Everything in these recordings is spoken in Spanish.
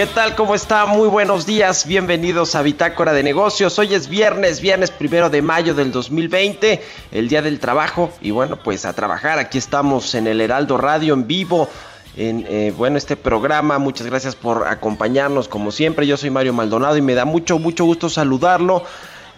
¿Qué tal? ¿Cómo está? Muy buenos días. Bienvenidos a Bitácora de Negocios. Hoy es viernes, viernes primero de mayo del 2020, el día del trabajo. Y bueno, pues a trabajar. Aquí estamos en el Heraldo Radio en vivo. En eh, bueno, este programa. Muchas gracias por acompañarnos como siempre. Yo soy Mario Maldonado y me da mucho, mucho gusto saludarlo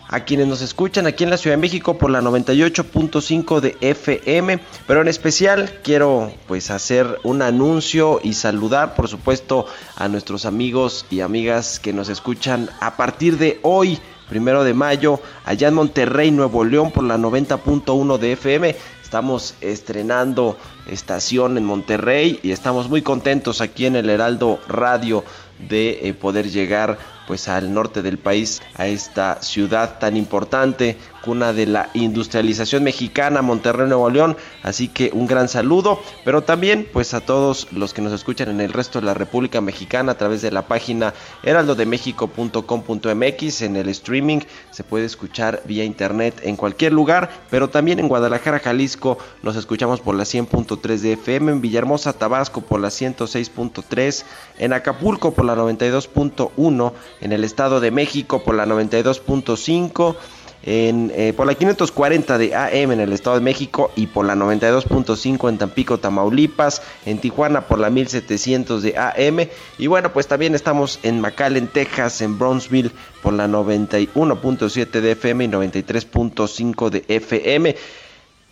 a quienes nos escuchan aquí en la Ciudad de México por la 98.5 de FM, pero en especial quiero pues hacer un anuncio y saludar por supuesto a nuestros amigos y amigas que nos escuchan a partir de hoy, primero de mayo, allá en Monterrey, Nuevo León por la 90.1 de FM. Estamos estrenando estación en Monterrey y estamos muy contentos aquí en el Heraldo Radio de eh, poder llegar pues al norte del país, a esta ciudad tan importante, cuna de la industrialización mexicana, Monterrey, Nuevo León. Así que un gran saludo, pero también pues a todos los que nos escuchan en el resto de la República Mexicana a través de la página heraldodemexico.com.mx en el streaming. Se puede escuchar vía internet en cualquier lugar, pero también en Guadalajara, Jalisco nos escuchamos por la 100.3 de FM, en Villahermosa, Tabasco por la 106.3, en Acapulco por la 92.1, en el Estado de México por la 92.5 en, eh, por la 540 de AM en el Estado de México y por la 92.5 en Tampico, Tamaulipas, en Tijuana por la 1700 de AM y bueno pues también estamos en McAllen, Texas, en Brownsville por la 91.7 de FM y 93.5 de FM.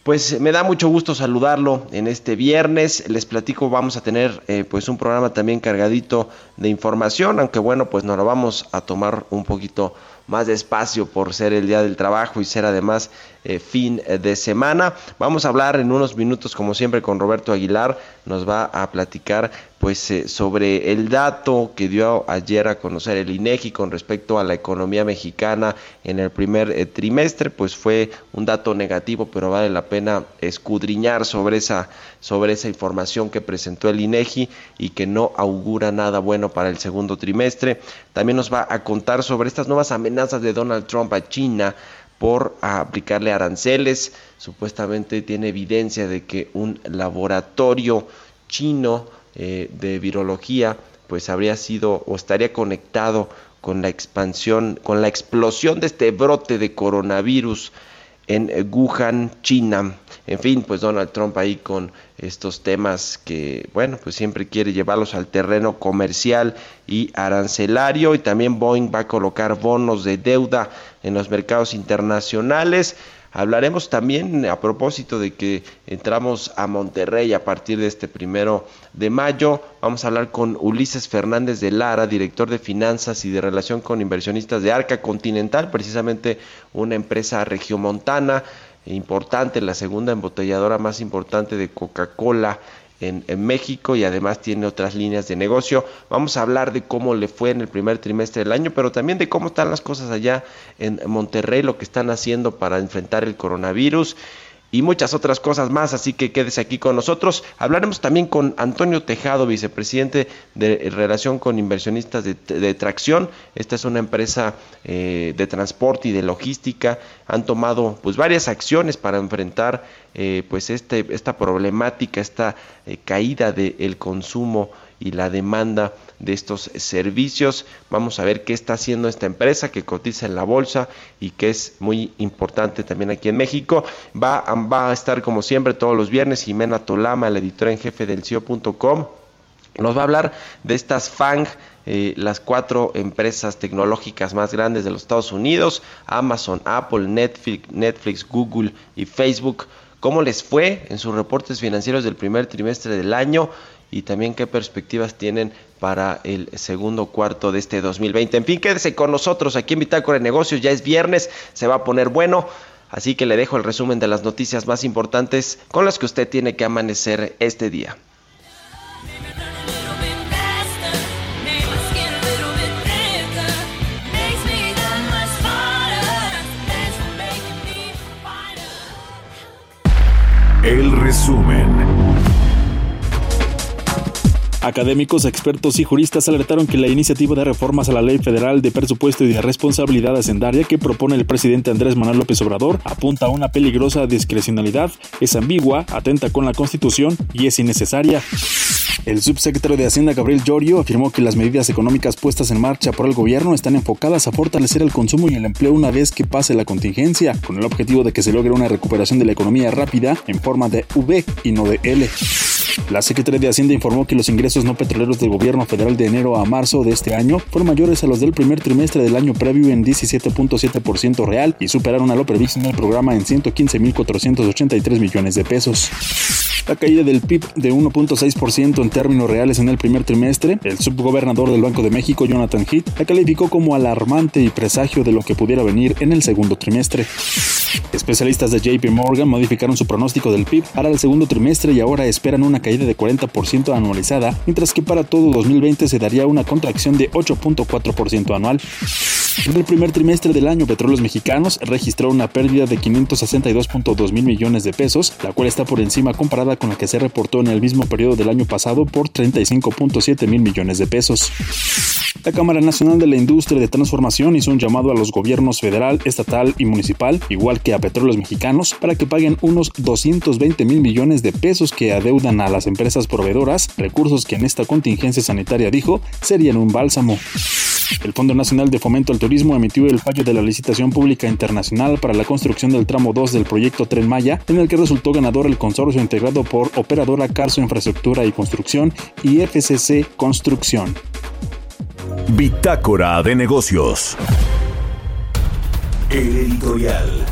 Pues me da mucho gusto saludarlo en este viernes. Les platico, vamos a tener eh, pues un programa también cargadito de información, aunque bueno, pues nos lo vamos a tomar un poquito más despacio por ser el día del trabajo y ser además eh, fin de semana. Vamos a hablar en unos minutos, como siempre, con Roberto Aguilar. Nos va a platicar pues eh, sobre el dato que dio ayer a conocer el INEGI con respecto a la economía mexicana en el primer eh, trimestre, pues fue un dato negativo, pero vale la pena escudriñar sobre esa sobre esa información que presentó el INEGI y que no augura nada bueno para el segundo trimestre. También nos va a contar sobre estas nuevas amenazas de Donald Trump a China por aplicarle aranceles. Supuestamente tiene evidencia de que un laboratorio chino eh, de virología pues habría sido o estaría conectado con la expansión, con la explosión de este brote de coronavirus en Wuhan, China. En fin, pues Donald Trump ahí con estos temas que, bueno, pues siempre quiere llevarlos al terreno comercial y arancelario y también Boeing va a colocar bonos de deuda en los mercados internacionales. Hablaremos también a propósito de que entramos a Monterrey a partir de este primero de mayo. Vamos a hablar con Ulises Fernández de Lara, director de finanzas y de relación con inversionistas de Arca Continental, precisamente una empresa regiomontana importante, la segunda embotelladora más importante de Coca-Cola en, México y además tiene otras líneas de negocio. Vamos a hablar de cómo le fue en el primer trimestre del año, pero también de cómo están las cosas allá en Monterrey, lo que están haciendo para enfrentar el coronavirus. Y muchas otras cosas más, así que quédese aquí con nosotros. Hablaremos también con Antonio Tejado, vicepresidente de relación con inversionistas de, tracción. Esta es una empresa eh, de transporte y de logística. Han tomado pues varias acciones para enfrentar eh, pues este, esta problemática, esta eh, caída del consumo y la demanda de estos servicios. Vamos a ver qué está haciendo esta empresa que cotiza en la bolsa y que es muy importante también aquí en México. Va, va a estar como siempre todos los viernes Jimena Tolama, la editora en jefe del CIO.com. Nos va a hablar de estas FANG, eh, las cuatro empresas tecnológicas más grandes de los Estados Unidos, Amazon, Apple, Netflix, Netflix, Google y Facebook. ¿Cómo les fue en sus reportes financieros del primer trimestre del año? Y también qué perspectivas tienen para el segundo cuarto de este 2020. En fin, quédese con nosotros aquí en Bitácora de Negocios, ya es viernes, se va a poner bueno, así que le dejo el resumen de las noticias más importantes con las que usted tiene que amanecer este día. El resumen. Académicos, expertos y juristas alertaron que la iniciativa de reformas a la Ley Federal de Presupuesto y de Responsabilidad Hacendaria que propone el presidente Andrés Manuel López Obrador apunta a una peligrosa discrecionalidad, es ambigua, atenta con la Constitución y es innecesaria. El subsecretario de Hacienda Gabriel Llorio afirmó que las medidas económicas puestas en marcha por el gobierno están enfocadas a fortalecer el consumo y el empleo una vez que pase la contingencia, con el objetivo de que se logre una recuperación de la economía rápida en forma de V y no de L. La Secretaría de Hacienda informó que los ingresos no petroleros del gobierno federal de enero a marzo de este año fueron mayores a los del primer trimestre del año previo en 17.7% real y superaron a lo previsto en el programa en 115.483 millones de pesos. La caída del PIB de 1.6% en términos reales en el primer trimestre, el subgobernador del Banco de México, Jonathan Heath, la calificó como alarmante y presagio de lo que pudiera venir en el segundo trimestre. Especialistas de JP Morgan modificaron su pronóstico del PIB para el segundo trimestre y ahora esperan una caída de 40% anualizada, mientras que para todo 2020 se daría una contracción de 8.4% anual. En el primer trimestre del año, Petróleos Mexicanos registró una pérdida de 562.2 mil millones de pesos, la cual está por encima comparada con la que se reportó en el mismo periodo del año pasado por 35.7 mil millones de pesos. La Cámara Nacional de la Industria de Transformación hizo un llamado a los gobiernos federal, estatal y municipal, igual que a Petróleos Mexicanos, para que paguen unos 220 mil millones de pesos que adeudan a las empresas proveedoras, recursos que en esta contingencia sanitaria dijo serían un bálsamo. El Fondo Nacional de Fomento al Turismo emitió el fallo de la licitación pública internacional para la construcción del tramo 2 del proyecto Tren Maya, en el que resultó ganador el consorcio integrado por Operadora Carso Infraestructura y Construcción y FCC Construcción. Bitácora de negocios. El editorial.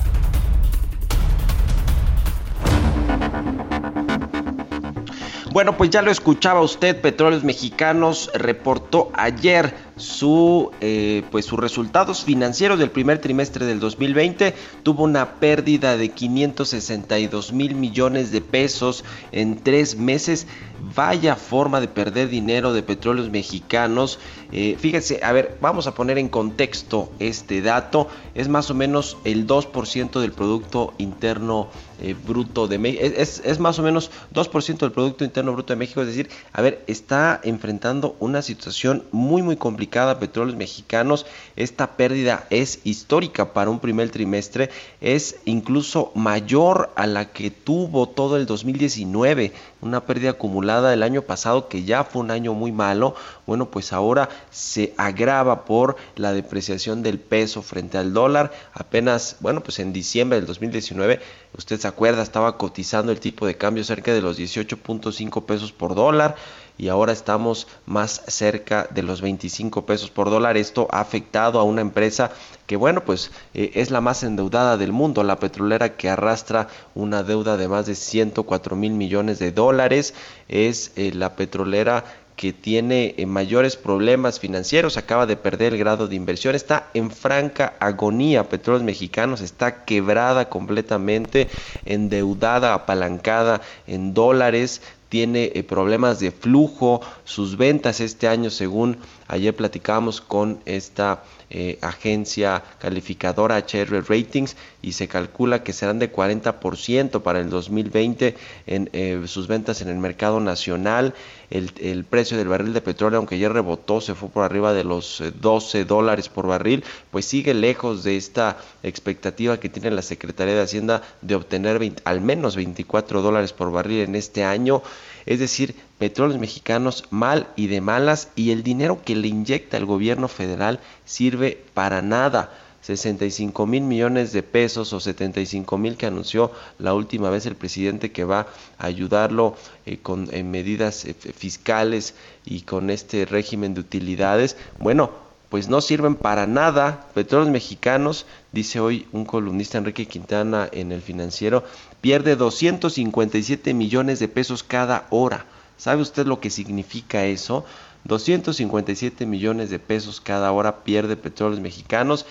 Bueno, pues ya lo escuchaba usted, Petróleos Mexicanos reportó ayer su, eh, pues sus resultados financieros del primer trimestre del 2020. Tuvo una pérdida de 562 mil millones de pesos en tres meses. Vaya forma de perder dinero de petróleos mexicanos. Eh, fíjense, a ver, vamos a poner en contexto este dato. Es más o menos el 2% del Producto Interno eh, Bruto de México. Es, es, más o menos 2% del Producto Interno Bruto de México. Es decir, a ver, está enfrentando una situación muy, muy complicada Petróleos Mexicanos. Esta pérdida es histórica para un primer trimestre. Es incluso mayor a la que tuvo todo el 2019. Una pérdida acumulada del año pasado que ya fue un año muy malo. Bueno, pues ahora se agrava por la depreciación del peso frente al dólar. Apenas, bueno, pues en diciembre del 2019, usted se acuerda, estaba cotizando el tipo de cambio cerca de los 18.5 pesos por dólar y ahora estamos más cerca de los 25 pesos por dólar. Esto ha afectado a una empresa que, bueno, pues eh, es la más endeudada del mundo, la petrolera que arrastra una deuda de más de 104 mil millones de dólares. Es eh, la petrolera que tiene eh, mayores problemas financieros, acaba de perder el grado de inversión, está en franca agonía, Petróleos Mexicanos está quebrada completamente, endeudada, apalancada en dólares, tiene eh, problemas de flujo, sus ventas este año, según ayer platicamos con esta eh, agencia calificadora HR Ratings y se calcula que serán de 40% para el 2020 en eh, sus ventas en el mercado nacional. El, el, precio del barril de petróleo, aunque ya rebotó, se fue por arriba de los 12 dólares por barril, pues sigue lejos de esta expectativa que tiene la Secretaría de Hacienda de obtener al menos 24 dólares por barril en este año es decir, petróleos mexicanos mal y de malas y el dinero que le inyecta el gobierno federal sirve para nada. 65 mil millones de pesos o 75 mil que anunció la última vez el presidente que va a ayudarlo eh, con medidas eh, fiscales y con este régimen de utilidades. Bueno, pues no sirven para nada. Petróleos Mexicanos, dice hoy un columnista Enrique Quintana en el financiero, pierde 257 millones de pesos cada hora. ¿Sabe usted lo que significa eso? 257 millones de pesos cada hora pierde Petróleos Mexicanos.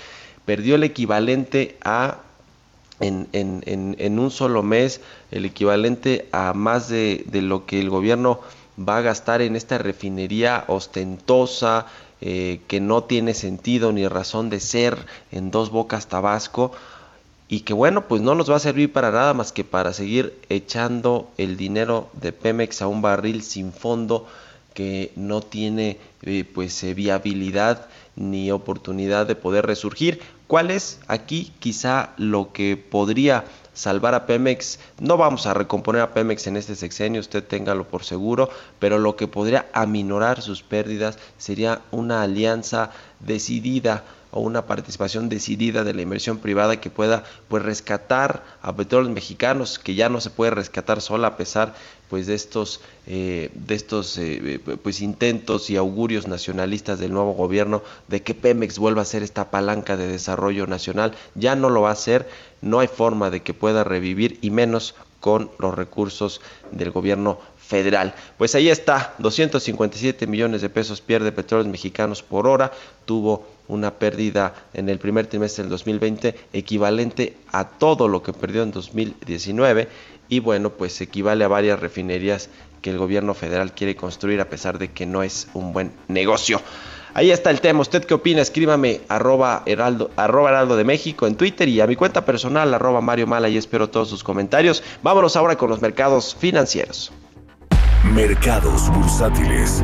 Perdió el equivalente a, en, en, en, un solo mes, el equivalente a más de, de lo que el gobierno va a gastar en esta refinería ostentosa, eh, que no tiene sentido ni razón de ser en Dos Bocas Tabasco y que bueno, pues no nos va a servir para nada más que para seguir echando el dinero de Pemex a un barril sin fondo que no tiene eh, pues eh, viabilidad ni oportunidad de poder resurgir. ¿Cuál es aquí quizá lo que podría salvar a Pemex? No vamos a recomponer a Pemex en este sexenio, usted téngalo por seguro, pero lo que podría aminorar sus pérdidas sería una alianza decidida o una participación decidida de la inversión privada que pueda pues rescatar a petróleos mexicanos que ya no se puede rescatar sola a pesar pues de estos eh, de estos eh, pues intentos y augurios nacionalistas del nuevo gobierno de que Pemex vuelva a ser esta palanca de desarrollo nacional ya no lo va a hacer no hay forma de que pueda revivir y menos con los recursos del gobierno federal. Pues ahí está, 257 millones de pesos pierde petróleos mexicanos por hora, tuvo una pérdida en el primer trimestre del 2020 equivalente a todo lo que perdió en 2019 y bueno, pues equivale a varias refinerías que el gobierno federal quiere construir a pesar de que no es un buen negocio. Ahí está el tema. ¿Usted qué opina? Escríbame arroba heraldo, arroba heraldo de México en Twitter y a mi cuenta personal arroba Mario Mala y espero todos sus comentarios. Vámonos ahora con los mercados financieros. Mercados bursátiles.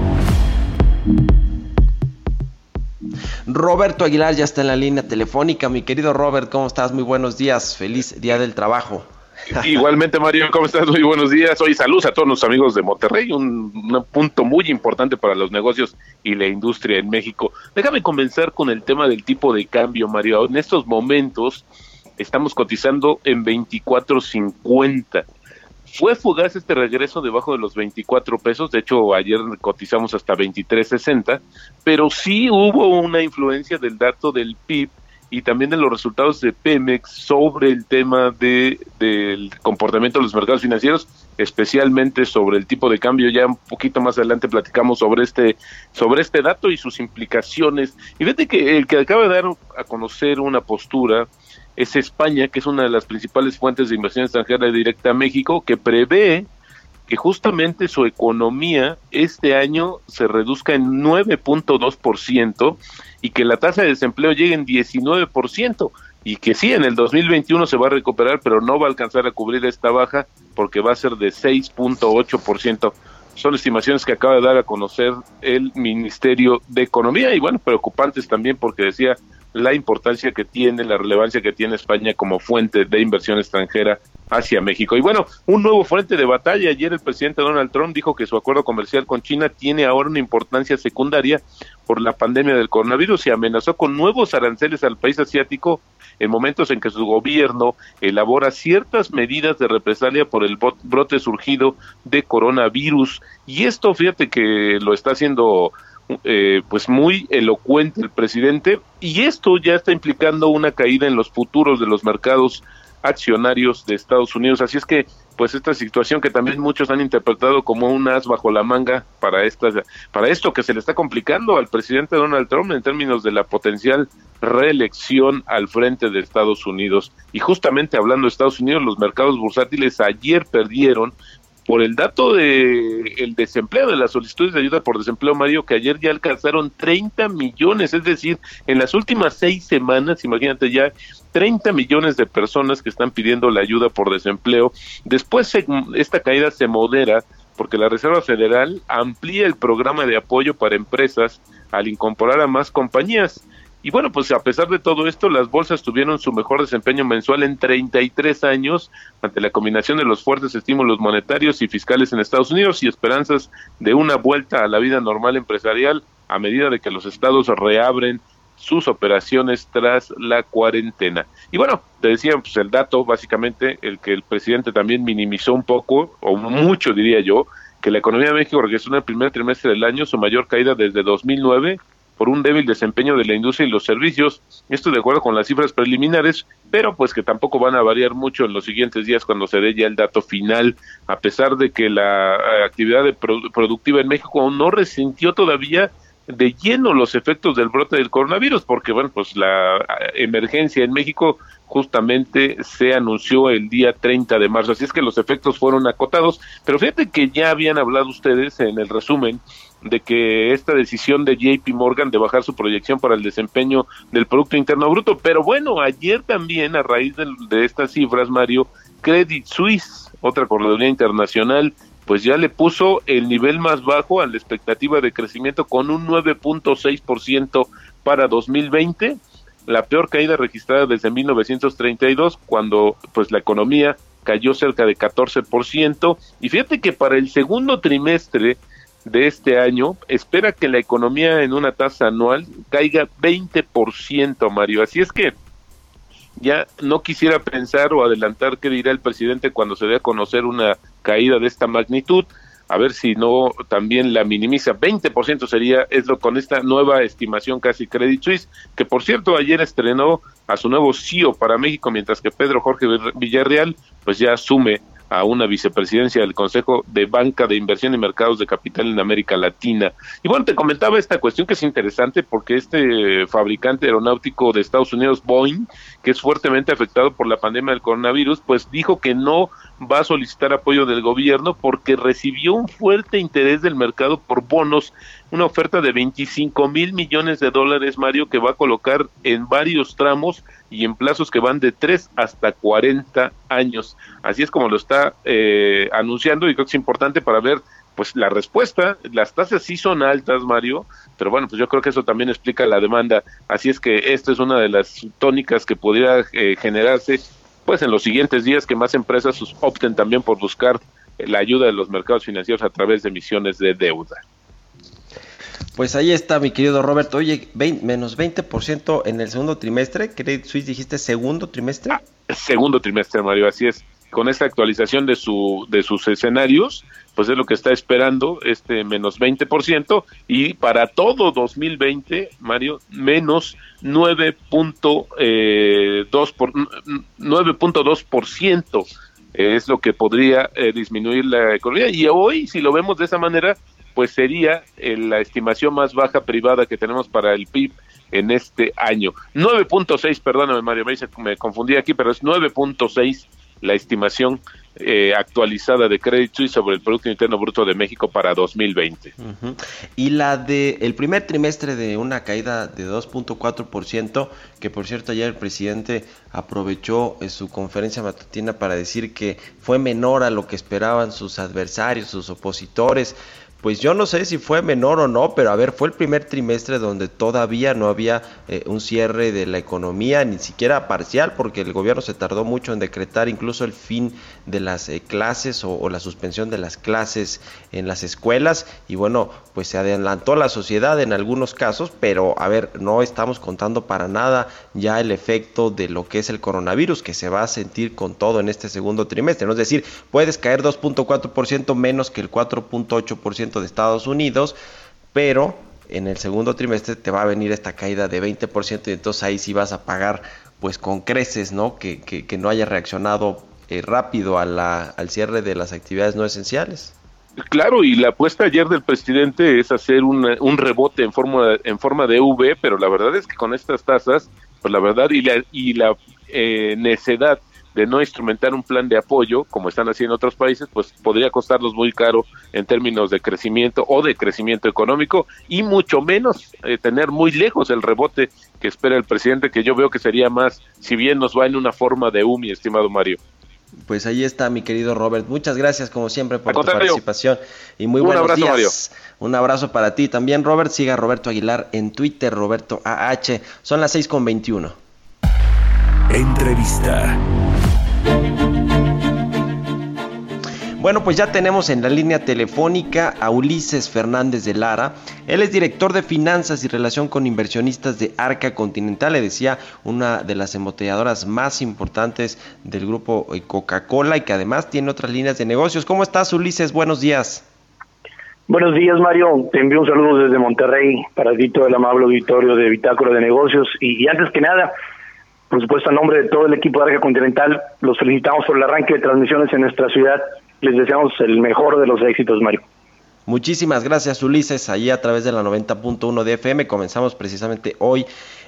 Roberto Aguilar ya está en la línea telefónica. Mi querido Robert, ¿cómo estás? Muy buenos días. Feliz día del trabajo. Igualmente, Mario, ¿cómo estás? Muy buenos días. Hoy saludos a todos los amigos de Monterrey, un, punto muy importante para los negocios y la industria en México. Déjame comenzar con el tema del tipo de cambio, Mario. En estos momentos estamos cotizando en 24.50. Fue fugaz este regreso debajo de los 24 pesos, de hecho ayer cotizamos hasta 23.60, pero sí hubo una influencia del dato del PIB y también de los resultados de Pemex sobre el tema de, del comportamiento de los mercados financieros, especialmente sobre el tipo de cambio. Ya un poquito más adelante platicamos sobre este, sobre este dato y sus implicaciones. Y fíjate que el que acaba de dar a conocer una postura es España, que es una de las principales fuentes de inversión extranjera directa a México, que prevé que justamente su economía este año se reduzca en 9.2% y que la tasa de desempleo llegue en 19% y que sí, en el 2021 se va a recuperar, pero no va a alcanzar a cubrir esta baja porque va a ser de 6.8%. Son estimaciones que acaba de dar a conocer el Ministerio de Economía y bueno, preocupantes también porque decía la importancia que tiene, la relevancia que tiene España como fuente de inversión extranjera hacia México. Y bueno, un nuevo frente de batalla. Ayer el presidente Donald Trump dijo que su acuerdo comercial con China tiene ahora una importancia secundaria por la pandemia del coronavirus y amenazó con nuevos aranceles al país asiático en momentos en que su gobierno elabora ciertas medidas de represalia por el brote surgido de coronavirus. Y esto, fíjate que lo está haciendo eh, pues muy elocuente el presidente y esto ya está implicando una caída en los futuros de los mercados accionarios de Estados Unidos. Así es que, pues esta situación que también muchos han interpretado como un as bajo la manga para esta, para esto que se le está complicando al presidente Donald Trump en términos de la potencial reelección al frente de Estados Unidos. Y justamente hablando de Estados Unidos, los mercados bursátiles ayer perdieron por el dato de el desempleo, de las solicitudes de ayuda por desempleo, Mario, que ayer ya alcanzaron 30 millones, es decir, en las últimas seis semanas, imagínate ya, 30 millones de personas que están pidiendo la ayuda por desempleo. Después esta caída se modera porque la Reserva Federal amplía el programa de apoyo para empresas al incorporar a más compañías. Y bueno, pues a pesar de todo esto, las bolsas tuvieron su mejor desempeño mensual en 33 años ante la combinación de los fuertes estímulos monetarios y fiscales en Estados Unidos y esperanzas de una vuelta a la vida normal empresarial a medida de que los estados reabren sus operaciones tras la cuarentena. Y bueno, te decía pues el dato básicamente el que el presidente también minimizó un poco o mucho diría yo que la economía de México registró en el primer trimestre del año su mayor caída desde 2009 por un débil desempeño de la industria y los servicios. Esto de acuerdo con las cifras preliminares, pero pues que tampoco van a variar mucho en los siguientes días cuando se dé ya el dato final, a pesar de que la eh, actividad productiva en México aún no resintió todavía de lleno los efectos del brote del coronavirus, porque bueno, pues la eh, emergencia en México justamente se anunció el día 30 de marzo, así es que los efectos fueron acotados, pero fíjate que ya habían hablado ustedes en el resumen de que esta decisión de JP Morgan de bajar su proyección para el desempeño del Producto Interno Bruto. Pero bueno, ayer también, a raíz de, estas cifras, Mario, Credit Suisse, otra correduría internacional, pues ya le puso el nivel más bajo a la expectativa de crecimiento con un 9.6% para 2020, la peor caída registrada desde 1932, cuando pues la economía cayó cerca de 14%. Y fíjate que para el segundo trimestre de este año espera que la economía en una tasa anual caiga 20%, Mario. Así es que ya no quisiera pensar o adelantar qué dirá el presidente cuando se dé a conocer una caída de esta magnitud. A ver si no también la minimiza. 20% sería, es lo con esta nueva estimación casi Credit Suisse, que por cierto ayer estrenó a su nuevo CEO para México, mientras que Pedro Jorge Villarreal pues ya asume a una vicepresidencia del Consejo de Banca de Inversión y Mercados de Capital en América Latina. Y bueno, te comentaba esta cuestión que es interesante porque este fabricante aeronáutico de Estados Unidos, Boeing, que es fuertemente afectado por la pandemia del coronavirus, pues dijo que no va a solicitar apoyo del gobierno porque recibió un fuerte interés del mercado por bonos, una oferta de 25 mil millones de dólares, Mario, que va a colocar en varios tramos y en plazos que van de 3 hasta 40 años. Así es como lo está eh, anunciando y creo que es importante para ver pues la respuesta. Las tasas sí son altas, Mario, pero bueno, pues yo creo que eso también explica la demanda. Así es que esta es una de las tónicas que podría eh, generarse pues en los siguientes días que más empresas opten también por buscar la ayuda de los mercados financieros a través de emisiones de deuda. Pues ahí está, mi querido Robert. Oye, menos 20% en el segundo trimestre. Credit Suisse dijiste segundo trimestre. Ah, segundo trimestre, Mario, así es. Con esta actualización de, su, de sus escenarios, pues es lo que está esperando, este menos 20%, y para todo 2020, Mario, menos 9.2%. Eh, por, 9.2% es lo que podría eh, disminuir la economía. Y hoy, si lo vemos de esa manera, pues sería eh, la estimación más baja privada que tenemos para el PIB en este año. 9.6, perdóname Mario, me confundí aquí, pero es 9.6 la estimación eh, actualizada de Credit Suisse sobre el Producto Interno Bruto de México para 2020. Y la de el primer trimestre de una caída de 2.4%, que por cierto ayer el presidente aprovechó en su conferencia matutina para decir que fue menor a lo que esperaban sus adversarios, sus opositores pues yo no sé si fue menor o no, pero a ver, fue el primer trimestre donde todavía no había eh, un cierre de la economía, ni siquiera parcial, porque el gobierno se tardó mucho en decretar incluso el fin de las eh, clases o, la suspensión de las clases en las escuelas. Y bueno, pues se adelantó la sociedad en algunos casos, pero a ver, no estamos contando para nada ya el efecto de lo que es el coronavirus, que se va a sentir con todo en este segundo trimestre. Es decir, puedes caer 2.4% menos que el 4.8% de Estados Unidos, pero en el segundo trimestre te va a venir esta caída de 20% y entonces ahí sí vas a pagar pues con creces, ¿no? Que, que, no haya reaccionado eh, rápido a la, al cierre de las actividades no esenciales. Claro, y la apuesta ayer del presidente es hacer un rebote en forma, en forma de V, pero la verdad es que con estas tasas, pues la verdad y la, y la eh, necedad de no instrumentar un plan de apoyo, como están haciendo otros países, pues podría costarnos muy caro en términos de crecimiento o de crecimiento económico y mucho menos eh, tener muy lejos el rebote que espera el presidente, que yo veo que sería más, si bien nos va en una forma de UMI, estimado Mario. Pues ahí está, mi querido Robert. Muchas gracias, como siempre, por tu participación. Y muy buenos abrazo, días. Mario. Un abrazo para ti también, Robert. Siga Roberto Aguilar en Twitter, Roberto AH. Son las 6 con 21. Entrevista. Bueno, pues ya tenemos en la línea telefónica a Ulises Fernández de Lara. Él es director de finanzas y relación con inversionistas de Arca Continental, le decía, una de las embotelladoras más importantes del grupo eh, Coca-Cola y que además tiene otras líneas de negocios. ¿Cómo estás, Ulises? Buenos días. Buenos días, Mario. Te envío un saludo desde Monterrey para ti todo el amable auditorio de Bitácora de Negocios. Y, y antes que nada, por supuesto, a nombre de todo el equipo de Arca Continental, los felicitamos por el arranque de transmisiones en nuestra ciudad les deseamos el mejor de los éxitos, Mario. Muchísimas gracias, Ulises. Allí a través de la 90.1 de FM comenzamos precisamente hoy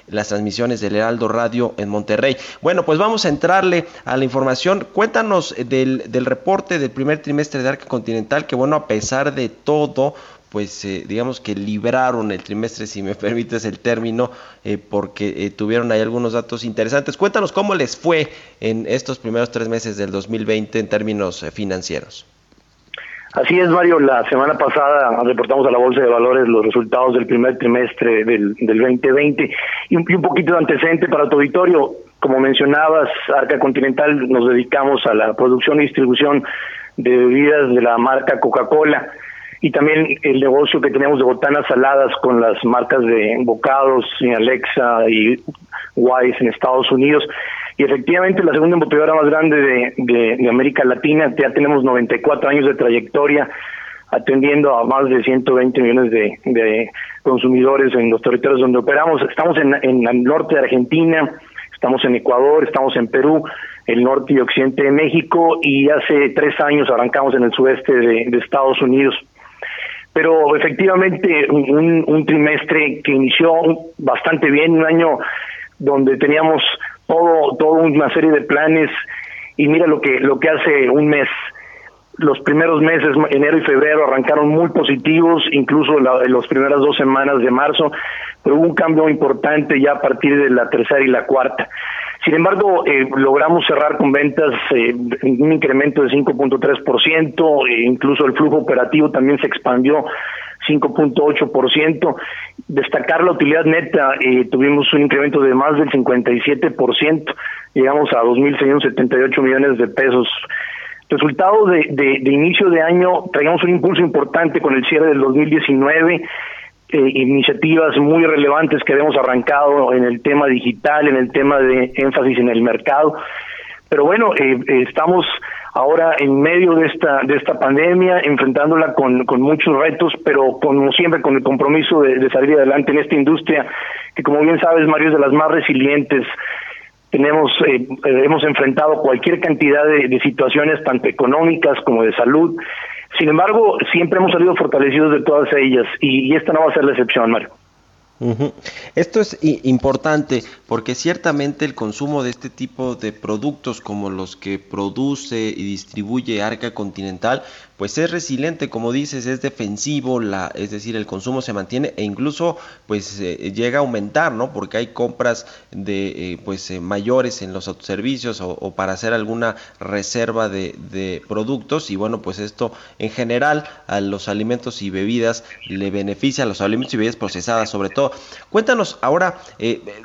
las transmisiones del Heraldo Radio en Monterrey. Bueno, pues vamos a entrarle a la información. Cuéntanos del, del reporte del primer trimestre de Arca Continental, que bueno, a pesar de todo, pues eh, digamos que libraron el trimestre, si me permites el término, eh, porque eh, tuvieron ahí algunos datos interesantes. Cuéntanos cómo les fue en estos primeros tres meses del 2020 en términos financieros. Así es, Mario. La semana pasada reportamos a la Bolsa de Valores los resultados del primer trimestre del, del 2020 y un, y un poquito de antecedente para tu auditorio. Como mencionabas, Arca Continental nos dedicamos a la producción y distribución de bebidas de la marca Coca-Cola y también el negocio que tenemos de botanas saladas con las marcas de Bocados, Alexa y Wise en Estados Unidos. Y efectivamente la segunda embotelladora más grande de, de, América Latina, ya tenemos 94 años de trayectoria atendiendo a más de 120 millones de, consumidores en los territorios donde operamos. Estamos en el norte de Argentina, estamos en Ecuador, estamos en Perú, el norte y occidente de México y hace tres años arrancamos en el sudeste de Estados Unidos pero efectivamente un, trimestre que inició bastante bien, un año donde teníamos todo, toda una serie de planes y mira lo que lo que hace un mes los primeros meses, enero y febrero, arrancaron muy positivos, incluso la, las primeras dos semanas de marzo, pero hubo un cambio importante ya a partir de la tercera y la cuarta. Sin embargo, eh, logramos cerrar con ventas eh, un incremento de 5.3%, e incluso el flujo operativo también se expandió 5.8%. Destacar la utilidad neta, eh, tuvimos un incremento de más del 57%, llegamos a 2.678 millones de pesos. Resultado de, de, de inicio de año, traíamos un impulso importante con el cierre del 2019 eh, iniciativas muy relevantes que hemos arrancado en el tema digital, en el tema de énfasis en el mercado. Pero bueno, eh, estamos ahora en medio de esta de esta pandemia, enfrentándola con, con muchos retos, pero como siempre con el compromiso de, salir adelante en esta industria que como bien sabes, Mario, es de las más resilientes tenemos eh, hemos enfrentado cualquier cantidad de, situaciones tanto económicas como de salud sin embargo, siempre hemos salido fortalecidos de todas ellas y, y esta no va a ser la excepción, Mario. Esto es importante porque ciertamente el consumo de este tipo de productos como los que produce y distribuye Arca Continental pues es resiliente, como dices, es defensivo, la, es decir, el consumo se mantiene e incluso pues eh, llega a aumentar, ¿no? Porque hay compras de eh, pues eh, mayores en los autoservicios o, o, para hacer alguna reserva de, de, productos y bueno, pues esto en general a los alimentos y bebidas le beneficia a los alimentos y bebidas procesadas sobre todo. Cuéntanos ahora,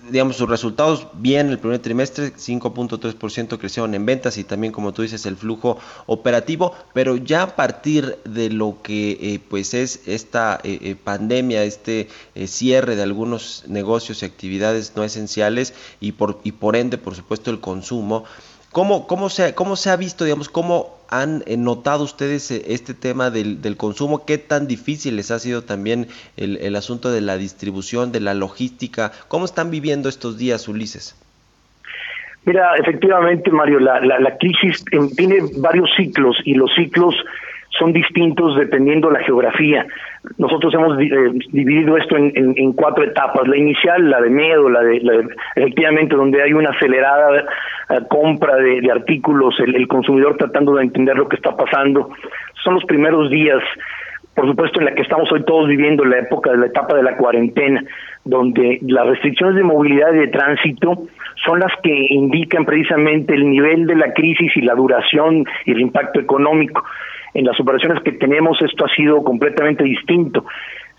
digamos, sus resultados bien el primer trimestre, 5.3% crecieron en ventas y también como tú dices el flujo operativo, pero ya partir de lo que eh, pues es esta eh, eh pandemia, este eh, cierre de algunos negocios y actividades no esenciales y por, y por ende, por supuesto, el consumo. ¿Cómo, cómo, se, ¿Cómo se ha visto, digamos, cómo han notado ustedes este tema del, del consumo? ¿Qué tan difícil les ha sido también el, el asunto de la distribución, de la logística? ¿Cómo están viviendo estos días, Ulises? Mira, efectivamente, Mario, la, la, la crisis tiene varios ciclos y los ciclos son distintos dependiendo la geografía. Nosotros hemos eh, dividido esto en, cuatro etapas. La inicial, la de miedo, la de, efectivamente donde hay una acelerada eh, compra de, artículos, el, consumidor tratando de entender lo que está pasando. Son los primeros días por supuesto en la que estamos hoy todos viviendo la época de la etapa de la cuarentena, donde las restricciones de movilidad y de tránsito son las que indican precisamente el nivel de la crisis y la duración y el impacto económico. En las operaciones que tenemos esto ha sido completamente distinto.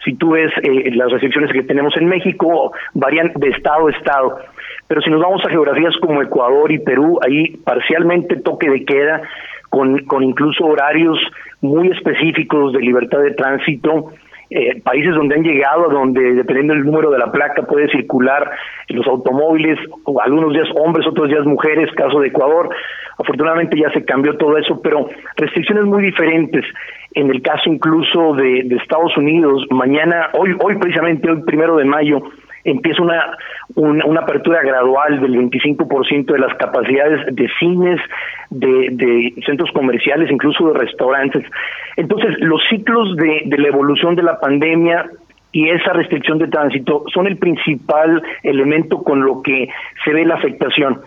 Si tú ves eh, las restricciones que tenemos en México, varían de estado a estado. Pero si nos vamos a geografías como Ecuador y Perú, ahí parcialmente toque de queda, con, con incluso horarios muy específicos de libertad de tránsito, eh, países donde han llegado, donde dependiendo del número de la placa puede circular los automóviles, algunos días hombres, otros días mujeres, caso de Ecuador. Afortunadamente ya se cambió todo eso, pero restricciones muy diferentes. En el caso incluso de, Estados Unidos, mañana, hoy, hoy precisamente, hoy primero de mayo, empieza una, una, apertura gradual del 25% de las capacidades de cines, de, centros comerciales, incluso de restaurantes. Entonces, los ciclos de la evolución de la pandemia y esa restricción de tránsito son el principal elemento con lo que se ve la afectación.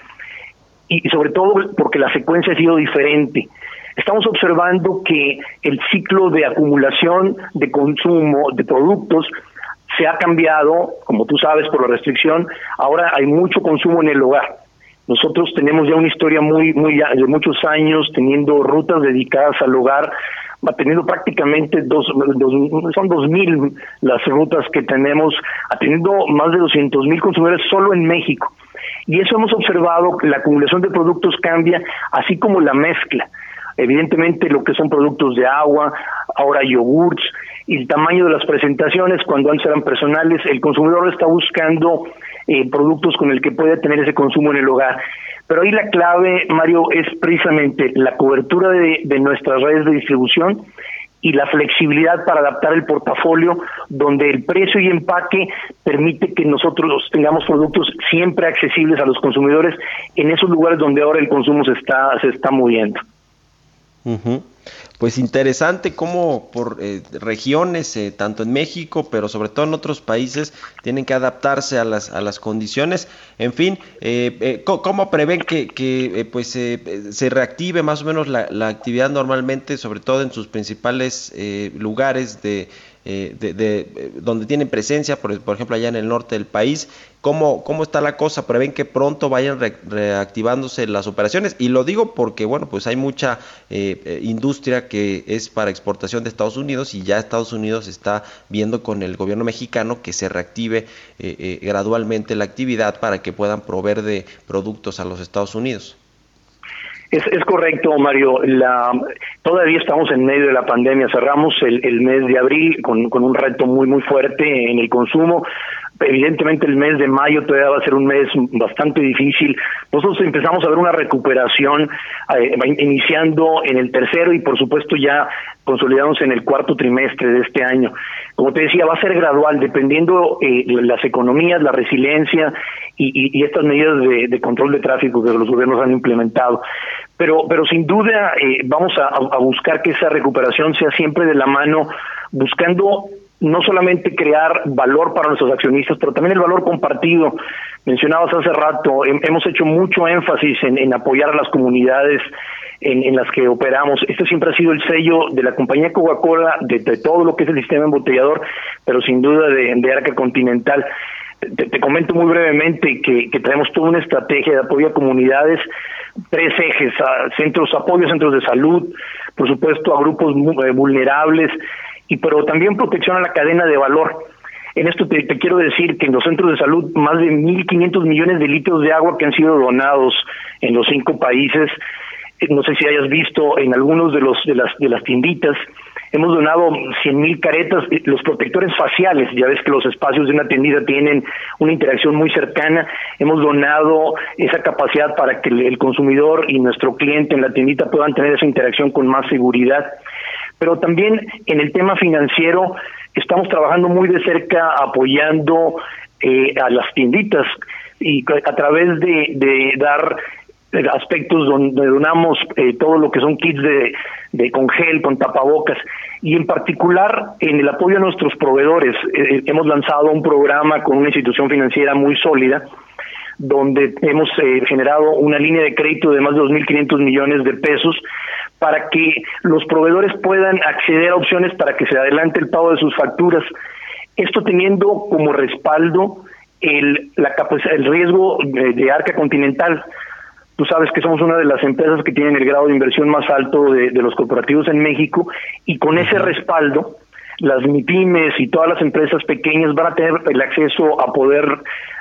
Y sobre todo porque la secuencia ha sido diferente. Estamos observando que el ciclo de acumulación de consumo de productos se ha cambiado, como tú sabes, por la restricción. Ahora hay mucho consumo en el hogar. Nosotros tenemos ya una historia muy, muy de muchos años teniendo rutas dedicadas al hogar, teniendo prácticamente dos, son dos mil las rutas que tenemos, teniendo más de doscientos mil consumidores solo en México. Y eso hemos observado, la acumulación de productos cambia, así como la mezcla. Evidentemente lo que son productos de agua, ahora yogurts, y el tamaño de las presentaciones, cuando antes eran personales, el consumidor está buscando eh, productos con el que pueda tener ese consumo en el hogar. Pero ahí la clave, Mario, es precisamente la cobertura de, de nuestras redes de distribución y la flexibilidad para adaptar el portafolio, donde el precio y empaque permite que nosotros tengamos productos siempre accesibles a los consumidores en esos lugares donde ahora el consumo se está se está moviendo pues interesante cómo por eh, regiones, eh, tanto en México, pero sobre todo en otros países, tienen que adaptarse a las, a las condiciones. En fin, eh, ¿cómo prevén que, que pues se reactive más o menos la, la, actividad normalmente, sobre todo en sus principales lugares de eh, de, eh, donde tienen presencia, por, ejemplo, allá en el norte del país. ¿Cómo, cómo está la cosa? ¿Prevén que pronto vayan reactivándose las operaciones? Y lo digo porque, bueno, pues hay mucha eh, industria que es para exportación de Estados Unidos y ya Estados Unidos está viendo con el gobierno mexicano que se reactive gradualmente la actividad para que puedan proveer de productos a los Estados Unidos. Es, es correcto, Mario. La, todavía estamos en medio de la pandemia. Cerramos el, mes de abril con, con un reto muy, muy fuerte en el consumo. Evidentemente el mes de mayo todavía va a ser un mes bastante difícil. Nosotros empezamos a ver una recuperación eh, iniciando en el tercero y por supuesto ya consolidamos en el cuarto trimestre de este año. Como te decía, va a ser gradual dependiendo eh, las economías, la resiliencia y, estas medidas de, control de tráfico que los gobiernos han implementado. Pero, pero sin duda eh, vamos a buscar que esa recuperación sea siempre de la mano buscando no solamente crear valor para nuestros accionistas, pero también el valor compartido. Mencionabas hace rato, hemos hecho mucho énfasis en, apoyar a las comunidades en, las que operamos. Este siempre ha sido el sello de la compañía Coca-Cola, de, todo lo que es el sistema embotellador, pero sin duda de, de Arca Continental. Te, comento muy brevemente que, que tenemos toda una estrategia de apoyo a comunidades, tres ejes, a centros, apoyo centros de salud, por supuesto a grupos eh, vulnerables, y pero también protección a la cadena de valor. En esto te, quiero decir que en los centros de salud más de 1.500 millones de litros de agua que han sido donados en los cinco países. Eh, no sé si hayas visto en algunos de los de las de las tienditas hemos donado 100.000 caretas, eh, los protectores faciales, ya ves que los espacios de una tiendita tienen una interacción muy cercana, hemos donado esa capacidad para que el consumidor y nuestro cliente en la tiendita puedan tener esa interacción con más seguridad. Pero también en el tema financiero estamos trabajando muy de cerca apoyando eh, a las tienditas y a través de, dar aspectos donde donamos todo lo que son kits de, de con gel, con tapabocas y en particular en el apoyo a nuestros proveedores. hemos lanzado un programa con una institución financiera muy sólida donde hemos generado una línea de crédito de más de 2.500 millones de pesos para que los proveedores puedan acceder a opciones para que se adelante el pago de sus facturas. Esto teniendo como respaldo el, la, el riesgo de, Arca Continental. Tú sabes que somos una de las empresas que tienen el grado de inversión más alto de, los corporativos en México y con ese respaldo las MIPIMES y todas las empresas pequeñas van a tener el acceso a poder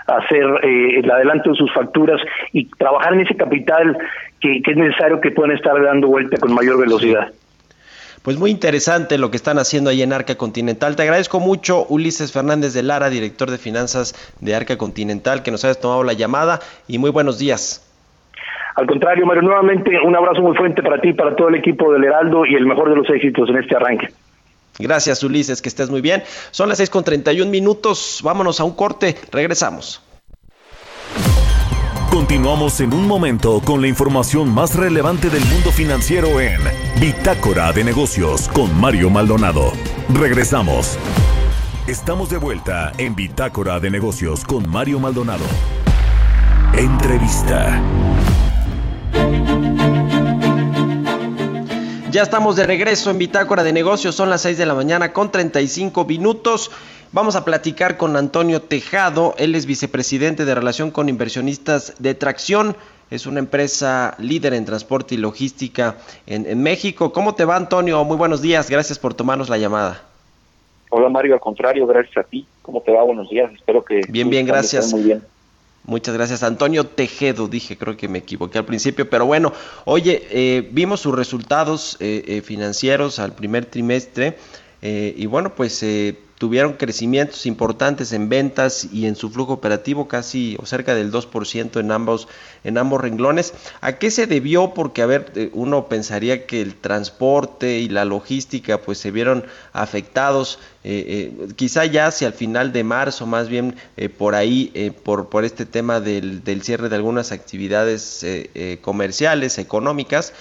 hacer eh, el adelanto de sus facturas y trabajar en ese capital que, es necesario que puedan estar dando vuelta con mayor velocidad. Pues muy interesante lo que están haciendo ahí en Arca Continental. Te agradezco mucho, Ulises Fernández de Lara, director de finanzas de Arca Continental, que nos hayas tomado la llamada y muy buenos días. Al contrario, Mario, nuevamente un abrazo muy fuerte para ti, para todo el equipo del Heraldo y el mejor de los éxitos en este arranque. Gracias, Ulises, que estés muy bien. Son las 6 con 31 minutos. Vámonos a un corte. Regresamos. Continuamos en un momento con la información más relevante del mundo financiero en Bitácora de Negocios con Mario Maldonado. Regresamos. Estamos de vuelta en Bitácora de Negocios con Mario Maldonado. Entrevista. Ya estamos de regreso en Bitácora de Negocios, son las 6 de la mañana con 35 minutos. Vamos a platicar con Antonio Tejado, él es vicepresidente de Relación con Inversionistas de Tracción, es una empresa líder en transporte y logística en, México. ¿Cómo te va Antonio? Muy buenos días, gracias por tomarnos la llamada. Hola Mario, al contrario, gracias a ti. ¿Cómo te va? Buenos días, espero que... Bien, bien, gracias. Muy bien. Muchas gracias. Antonio Tejedo, dije, creo que me equivoqué al principio, pero bueno, oye, eh, vimos sus resultados eh, eh, financieros al primer trimestre y bueno, pues tuvieron crecimientos importantes en ventas y en su flujo operativo, casi o cerca del 2% en ambos, en ambos renglones. ¿A qué se debió? Porque, a ver, eh, uno pensaría que el transporte y la logística pues se vieron afectados, eh, eh, quizá ya hacia el final de marzo, más bien por ahí, por, por este tema del, del, cierre de algunas actividades comerciales, económicas.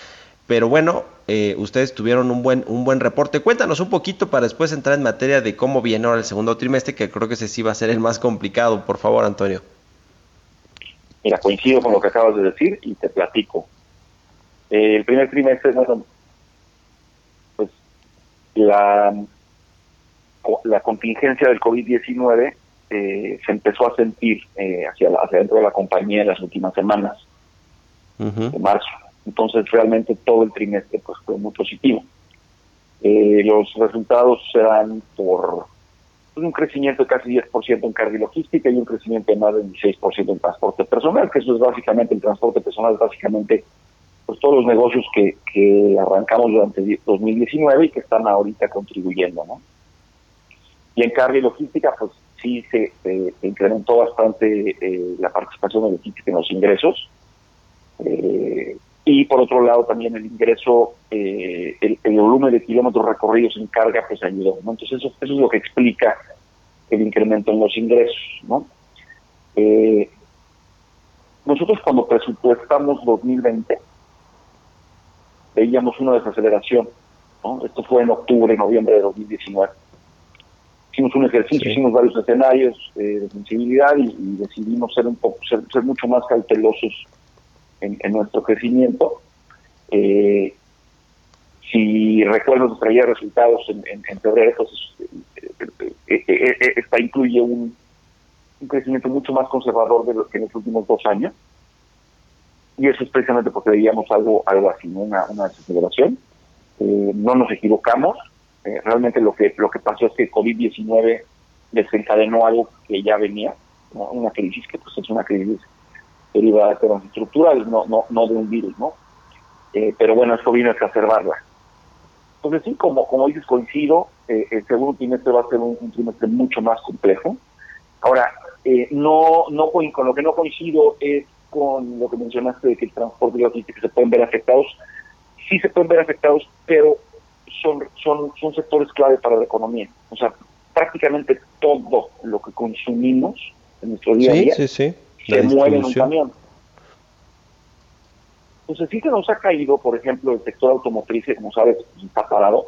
Pero bueno, eh, ustedes tuvieron un buen, un buen reporte. Cuéntanos un poquito para después entrar en materia de cómo viene ahora el segundo trimestre, que creo que ese sí va a ser el más complicado. Por favor, Antonio. Mira, coincido con lo que acabas de decir y te platico. Eh, el primer trimestre, bueno, pues la, la contingencia del COVID-19 eh, se empezó a sentir hacia, hacia dentro de la compañía en las últimas semanas de marzo entonces realmente todo el trimestre pues fue muy positivo. Eh, los resultados se dan por pues, un crecimiento de casi 10% en carga y un crecimiento de más del 16% en transporte personal, que eso es básicamente el transporte personal, es básicamente pues todos los negocios que, que arrancamos durante 2019 y que están ahorita contribuyendo, ¿no? Y en carga y logística, pues sí se, incrementó bastante eh, la participación de logística en los ingresos. Eh, y por otro lado también el ingreso, eh, el, volumen de kilómetros recorridos en carga pues ayudó, ¿no? Entonces eso, eso es lo que explica el incremento en los ingresos, ¿no? Eh, nosotros cuando presupuestamos 2020 veíamos una desaceleración, ¿no? Esto fue en octubre, noviembre de 2019. Hicimos un ejercicio, hicimos varios escenarios eh, de sensibilidad y, decidimos ser un poco, ser mucho más cautelosos en, nuestro crecimiento. Eh, si recuerdo, nos traía resultados en, febrero, entonces eh, eh, esta incluye un, crecimiento mucho más conservador de lo que en los últimos dos años. Y eso es precisamente porque veíamos algo, algo así, una, una desaceleración. no nos equivocamos. realmente lo que, lo que pasó es que COVID-19 desencadenó algo que ya venía, una crisis que pues es una crisis derivada de temas estructurales, no, no, no de un virus, ¿no? Eh, pero bueno, esto vino a exacerbarla. Entonces sí, como, como dices, coincido, eh, el segundo trimestre va a ser un, trimestre mucho más complejo. Ahora, eh, no, no con, lo que no coincido es con lo que mencionaste de que el transporte y la logística se pueden ver afectados. Sí se pueden ver afectados, pero son, son, son sectores clave para la economía. O sea, prácticamente todo lo que consumimos en nuestro día a día sí, sí, se mueve en un camión. Entonces sí se nos ha caído, por ejemplo, el sector automotriz, como sabes, está parado.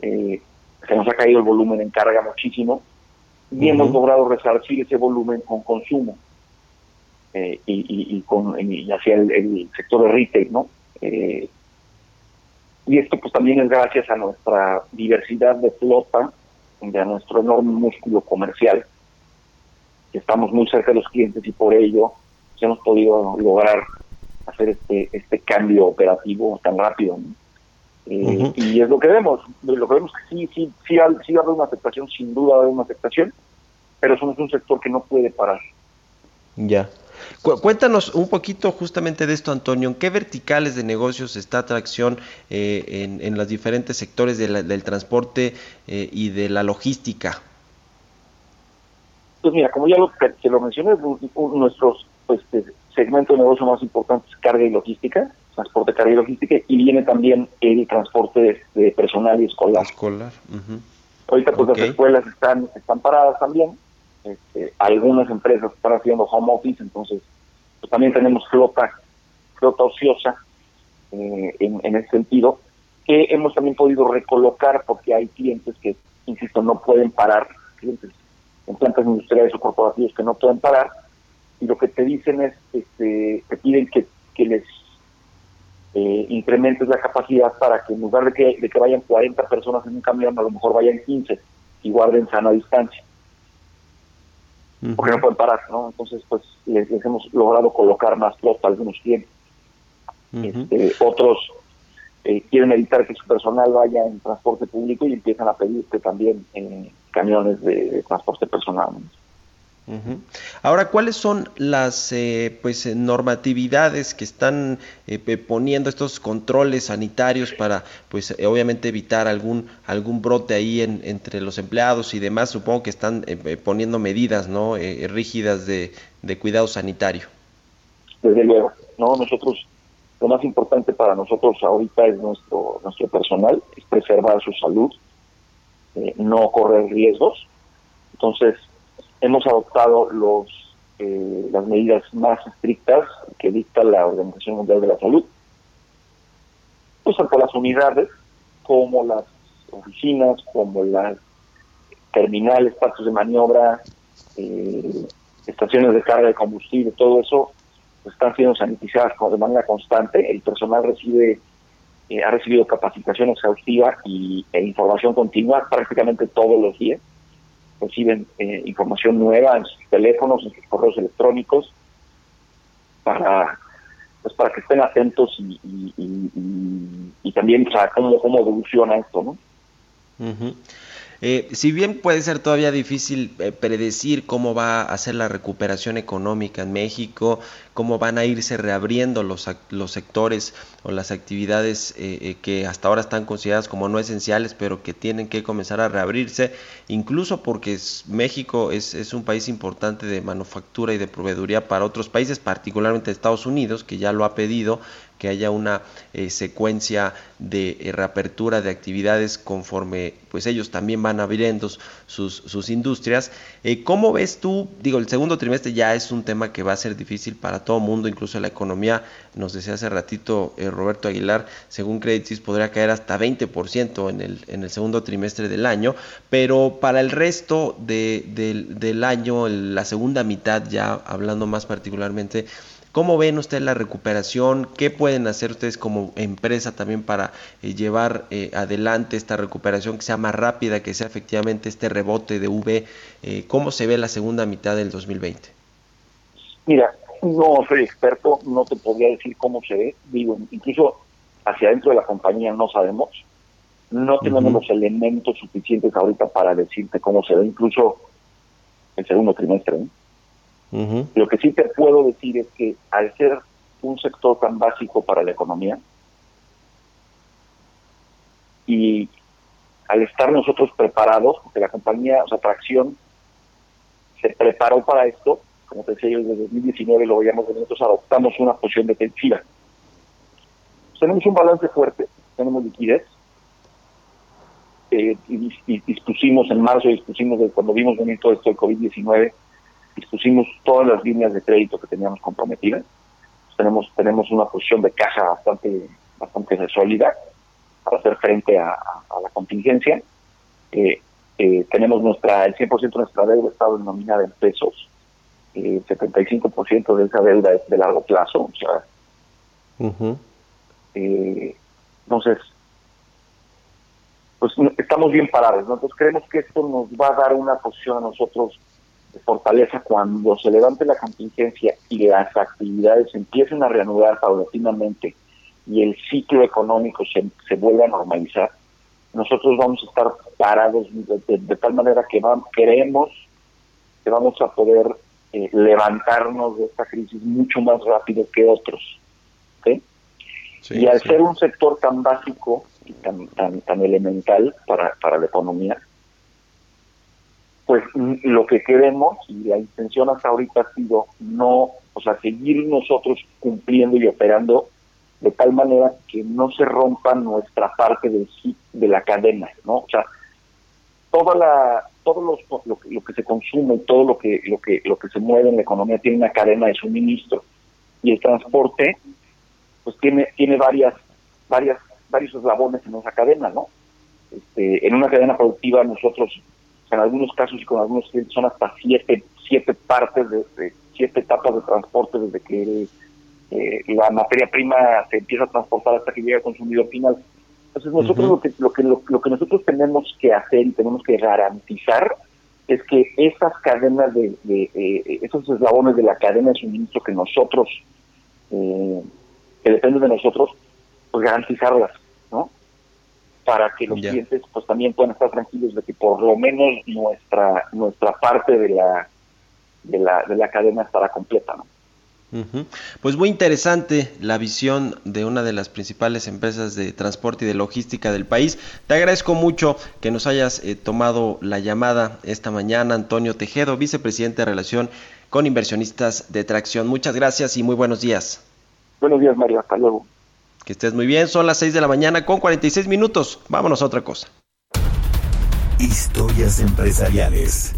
Eh, se nos ha caído el volumen en carga muchísimo y hemos logrado resarcir ese volumen con consumo eh, y, con hacia el, sector de retail, ¿no? Eh, y esto pues también es gracias a nuestra diversidad de flota, de a nuestro enorme músculo comercial, que estamos muy cerca de los clientes y por ello pues, hemos podido lograr hacer este este cambio operativo tan rápido. Eh, y es lo que vemos, lo que vemos que sí, sí, sí, sí va a haber una aceptación, sin duda va a haber una aceptación, pero somos un sector que no puede parar. Ya. cuéntanos un poquito justamente de esto, Antonio. ¿En qué verticales de negocios está atracción eh, en, en, los diferentes sectores del transporte eh, y de la logística? Pues mira, como ya lo, que lo mencioné, nuestros pues, segmento de negocio más importante es carga y logística, transporte, carga y logística, y viene también el transporte de, personal y escolar. Escolar. Ahorita pues las escuelas están, están paradas también, este, algunas empresas están haciendo home office, entonces pues, también tenemos flota, flota ociosa eh, en, en ese sentido, que hemos también podido recolocar porque hay clientes que, insisto, no pueden parar, clientes en plantas industriales o corporativos que no pueden parar, y lo que te dicen es, este, te piden que, que les eh, incrementes la capacidad para que en lugar de que, de que vayan 40 personas en un camión, a lo mejor vayan 15 y guarden sana distancia. Porque no pueden parar, ¿no? Entonces, pues les, hemos logrado colocar más flota algunos clientes. este, otros eh, quieren evitar que su personal vaya en transporte público y empiezan a pedirte también eh, camiones de, transporte personal. Ahora, ¿cuáles son las eh, pues eh, normatividades que están eh, poniendo estos controles sanitarios para, pues, obviamente evitar algún algún brote ahí en, entre los empleados y demás? Supongo que están poniendo medidas, ¿no? rígidas de, de cuidado sanitario. Desde luego, no nosotros lo más importante para nosotros ahorita es nuestro nuestro personal, es preservar su salud, no correr riesgos. Entonces, hemos adoptado los eh, las medidas más estrictas que dicta la Organización Mundial de la Salud, pues tanto las unidades como las oficinas, como las terminales, partes de maniobra, eh, estaciones de carga de combustible, todo eso están siendo sanitizadas de manera constante. El personal recibe eh, ha recibido capacitación exhaustiva y, e información continua prácticamente todos los días reciben eh, información nueva en sus teléfonos, en sus correos electrónicos, para pues para que estén atentos y, y, también o cómo, cómo evoluciona esto, ¿no? Eh, si bien puede ser todavía difícil eh, predecir cómo va a ser la recuperación económica en México, cómo van a irse reabriendo los, los sectores o las actividades eh, que hasta ahora están consideradas como no esenciales, pero que tienen que comenzar a reabrirse, incluso porque México es, es, un país importante de manufactura y de proveeduría para otros países, particularmente Estados Unidos, que ya lo ha pedido que haya una eh, secuencia de eh, reapertura de actividades conforme pues ellos también van abriendo sus, sus industrias. Eh, ¿Cómo ves tú? Digo, el segundo trimestre ya es un tema que va a ser difícil para todo mundo, incluso la economía, nos decía hace ratito Roberto Aguilar, según Credit Suisse podría caer hasta 20% en el, en el segundo trimestre del año, pero para el resto de, del año, la segunda mitad ya hablando más particularmente, ¿Cómo ven ustedes la recuperación? ¿Qué pueden hacer ustedes como empresa también para eh, llevar eh, adelante esta recuperación que sea más rápida, que sea efectivamente este rebote de V? Eh, ¿Cómo se ve la segunda mitad del 2020? Mira, no soy experto, no te podría decir cómo se ve. Digo, incluso hacia adentro de la compañía no sabemos. No tenemos los elementos suficientes ahorita para decirte cómo se ve, incluso el segundo trimestre. Lo que sí te puedo decir es que al ser un sector tan básico para la economía y al estar nosotros preparados, porque la compañía, o sea, Tracción, se preparó para esto, como te decía yo, desde 2019 lo veíamos, nosotros adoptamos una posición defensiva. tenemos un balance fuerte, tenemos liquidez, eh, y, dispusimos en marzo, dispusimos de cuando vimos venir todo esto del COVID-19, dispusimos todas las líneas de crédito que teníamos comprometidas. tenemos tenemos una posición de caja bastante bastante sólida para hacer frente a, la contingencia. Eh, eh, tenemos nuestra el 100% de nuestra deuda está denominada en pesos. el 75% de esa deuda es de largo plazo. O sea, entonces, pues estamos bien parados. Nosotros creemos que esto nos va a dar una posición a nosotros fortaleza cuando se levante la contingencia y las actividades empiecen a reanudar paulatinamente y el ciclo económico se, se vuelva a normalizar. Nosotros vamos a estar parados de, tal manera que vamos, creemos que vamos a poder eh, levantarnos de esta crisis mucho más rápido que otros. y al ser un sector tan básico, tan, tan, tan elemental para, para la economía, pues lo que queremos y la intención hasta ahorita ha sido no, o sea, seguir nosotros cumpliendo y operando de tal manera que no se rompa nuestra parte del de la cadena, ¿no? O sea, toda la todo los, lo, que, se consume, todo lo que lo que lo que se mueve en la economía tiene una cadena de suministro y el transporte pues tiene tiene varias varias varios eslabones en esa cadena, ¿no? Este, en una cadena productiva nosotros, en algunos casos y con algunos clientes, son hasta siete, siete partes, de, siete etapas de transporte desde que eh, la materia prima se empieza a transportar hasta que llega al consumidor final. Entonces nosotros lo, que, lo, que, lo, que nosotros tenemos que hacer y tenemos que garantizar es que esas cadenas de, de esos eslabones de la cadena de suministro que nosotros, eh, que dependen de nosotros, pues garantizarlas. Para que los clientes pues también puedan estar tranquilos de que por lo menos nuestra nuestra parte de la de la, de la cadena estará completa, ¿no? Pues muy interesante la visión de una de las principales empresas de transporte y de logística del país. Te agradezco mucho que nos hayas eh, tomado la llamada esta mañana, Antonio Tejedo, vicepresidente de Relación con Inversionistas de Tracción. Muchas gracias y muy buenos días. Buenos días, Mario. Hasta luego. Que estés muy bien, son las 6 de la mañana con 46 minutos. Vámonos a otra cosa. Historias empresariales.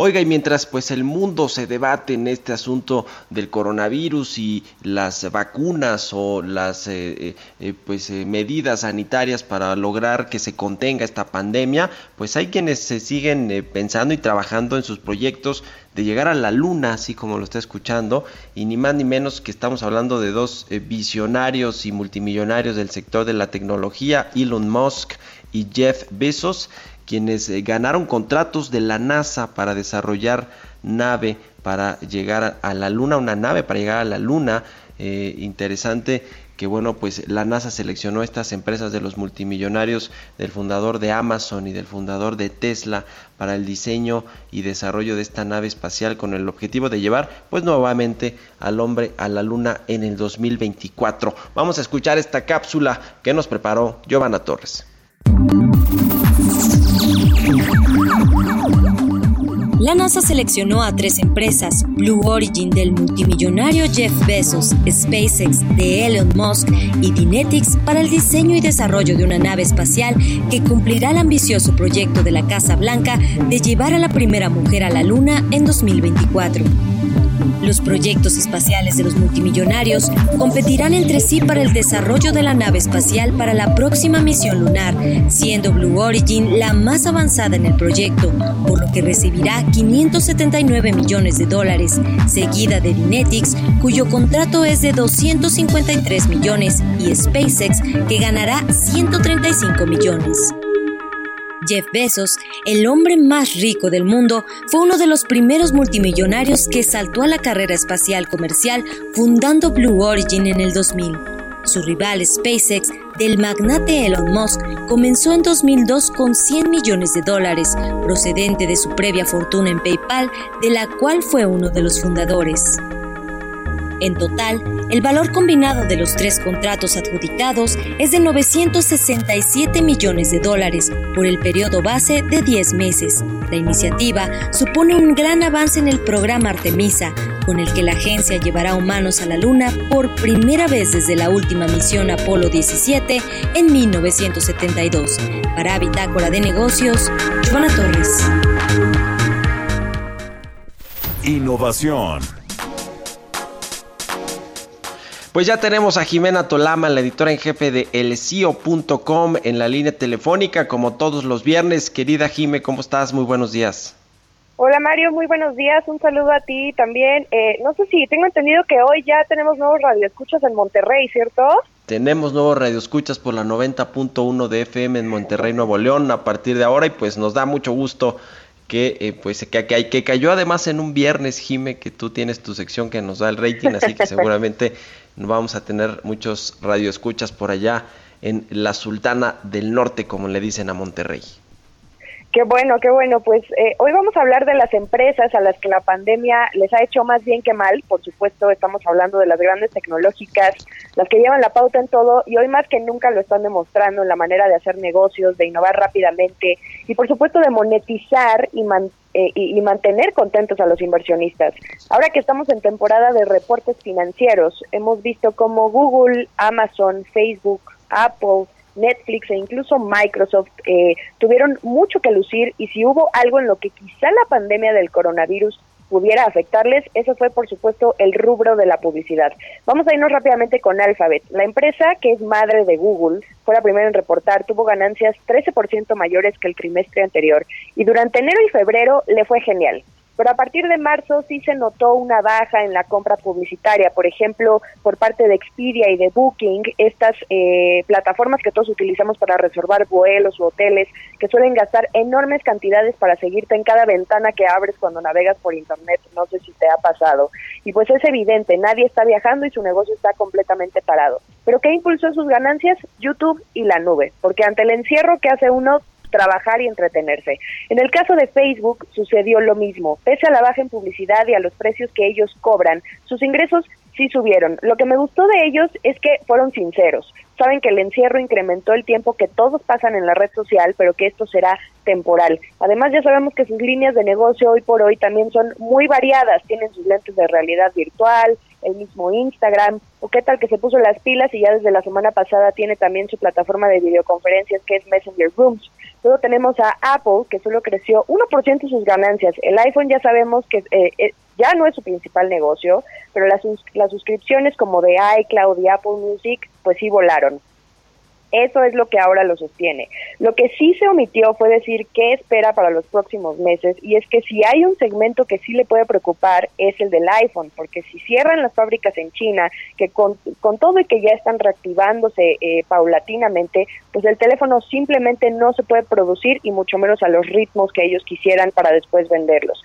Oiga, y mientras pues el mundo se debate en este asunto del coronavirus y las vacunas o las eh, eh, eh, pues medidas sanitarias para lograr que se contenga esta pandemia, pues hay quienes se siguen pensando y trabajando en sus proyectos de llegar a la luna, así como lo está escuchando, y ni más ni menos que estamos hablando de dos visionarios y multimillonarios del sector de la tecnología, Elon Musk y Jeff Bezos, quienes eh, ganaron contratos de la NASA para desarrollar nave para llegar a la Luna, una nave para llegar a la Luna. Eh, interesante que bueno, pues la NASA seleccionó estas empresas de los multimillonarios del fundador de Amazon y del fundador de Tesla para el diseño y desarrollo de esta nave espacial con el objetivo de llevar pues nuevamente al hombre a la luna en el 2024. Vamos a escuchar esta cápsula que nos preparó Giovanna Torres. La NASA seleccionó a tres empresas, Blue Origin del multimillonario Jeff Bezos, SpaceX de Elon Musk y Dynetics para el diseño y desarrollo de una nave espacial que cumplirá el ambicioso proyecto de la Casa Blanca de llevar a la primera mujer a la Luna en 2024. Los proyectos espaciales de los multimillonarios competirán entre sí para el desarrollo de la nave espacial para la próxima misión lunar, siendo Blue Origin la más avanzada en el proyecto, por lo que recibirá 579 millones de dólares, seguida de Dynetics, cuyo contrato es de 253 millones, y SpaceX, que ganará 135 millones. Jeff Bezos, el hombre más rico del mundo, fue uno de los primeros multimillonarios que saltó a la carrera espacial comercial fundando Blue Origin en el 2000. Su rival SpaceX del magnate Elon Musk comenzó en 2002 con 100 millones de dólares, procedente de su previa fortuna en PayPal, de la cual fue uno de los fundadores. En total, el valor combinado de los tres contratos adjudicados es de 967 millones de dólares por el periodo base de 10 meses. La iniciativa supone un gran avance en el programa Artemisa, con el que la agencia llevará humanos a la Luna por primera vez desde la última misión Apolo 17 en 1972. Para Bitácora de Negocios, Giovanna Torres. innovación. Pues ya tenemos a Jimena Tolama, la editora en jefe de elcio.com en la línea telefónica como todos los viernes. Querida Jime, ¿cómo estás? Muy buenos días. Hola Mario, muy buenos días. Un saludo a ti también. Eh, no sé si tengo entendido que hoy ya tenemos nuevos radioescuchas en Monterrey, ¿cierto? Tenemos nuevos radioescuchas por la 90.1 de FM en Monterrey, Nuevo León, a partir de ahora y pues nos da mucho gusto que eh, pues que, que, que, cayó además en un viernes, Jime, que tú tienes tu sección que nos da el rating, así que seguramente vamos a tener muchos radioescuchas por allá en la Sultana del Norte, como le dicen a Monterrey. Qué bueno, qué bueno. Pues eh, hoy vamos a hablar de las empresas a las que la pandemia les ha hecho más bien que mal. Por supuesto, estamos hablando de las grandes tecnológicas, las que llevan la pauta en todo y hoy más que nunca lo están demostrando en la manera de hacer negocios, de innovar rápidamente y por supuesto de monetizar y, eh, y mantener contentos a los inversionistas. Ahora que estamos en temporada de reportes financieros, hemos visto cómo Google, Amazon, Facebook, Apple, Netflix e incluso Microsoft eh, tuvieron mucho que lucir y si hubo algo en lo que quizá la pandemia del coronavirus pudiera afectarles, eso fue por supuesto el rubro de la publicidad. Vamos a irnos rápidamente con Alphabet. La empresa que es madre de Google fue la primera en reportar, tuvo ganancias 13% mayores que el trimestre anterior y durante enero y febrero le fue genial pero a partir de marzo sí se notó una baja en la compra publicitaria, por ejemplo, por parte de Expedia y de Booking, estas eh, plataformas que todos utilizamos para reservar vuelos u hoteles, que suelen gastar enormes cantidades para seguirte en cada ventana que abres cuando navegas por Internet, no sé si te ha pasado. Y pues es evidente, nadie está viajando y su negocio está completamente parado. ¿Pero qué impulsó sus ganancias? YouTube y la nube, porque ante el encierro que hace uno trabajar y entretenerse. En el caso de Facebook sucedió lo mismo. Pese a la baja en publicidad y a los precios que ellos cobran, sus ingresos sí subieron. Lo que me gustó de ellos es que fueron sinceros. Saben que el encierro incrementó el tiempo que todos pasan en la red social, pero que esto será temporal. Además, ya sabemos que sus líneas de negocio hoy por hoy también son muy variadas. Tienen sus lentes de realidad virtual, el mismo Instagram, o qué tal que se puso las pilas y ya desde la semana pasada tiene también su plataforma de videoconferencias que es Messenger Rooms. Luego tenemos a Apple, que solo creció 1% de sus ganancias. El iPhone ya sabemos que eh, eh, ya no es su principal negocio, pero las, las suscripciones como de iCloud y Apple Music, pues sí volaron. Eso es lo que ahora lo sostiene. Lo que sí se omitió fue decir qué espera para los próximos meses y es que si hay un segmento que sí le puede preocupar es el del iPhone, porque si cierran las fábricas en China, que con, todo y que ya están reactivándose eh, paulatinamente, pues el teléfono simplemente no se puede producir y mucho menos a los ritmos que ellos quisieran para después venderlos.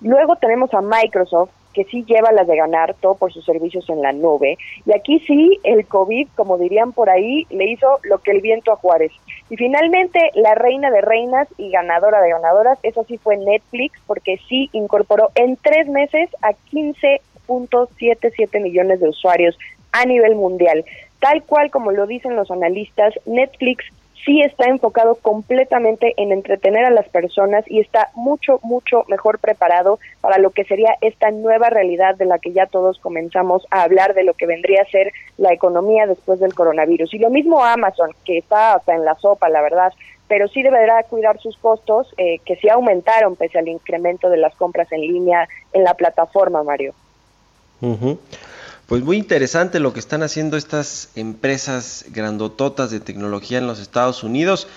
Luego tenemos a Microsoft, que sí lleva las de ganar, todo por sus servicios en la nube. Y aquí sí, el COVID, como dirían por ahí, le hizo lo que el viento a Juárez. Y finalmente, la reina de reinas y ganadora de ganadoras, eso sí fue Netflix, porque sí incorporó en tres meses a 15.77 millones de usuarios a nivel mundial. Tal cual como lo dicen los analistas, Netflix sí está enfocado completamente en entretener a las personas y está mucho, mucho mejor preparado para lo que sería esta nueva realidad de la que ya todos comenzamos a hablar de lo que vendría a ser la economía después del coronavirus. Y lo mismo Amazon, que está hasta en la sopa, la verdad, pero sí deberá cuidar sus costos, eh, que sí aumentaron pese al incremento de las compras en línea en la plataforma, Mario. Pues muy interesante lo que están haciendo estas empresas grandototas de tecnología en los Estados Unidos.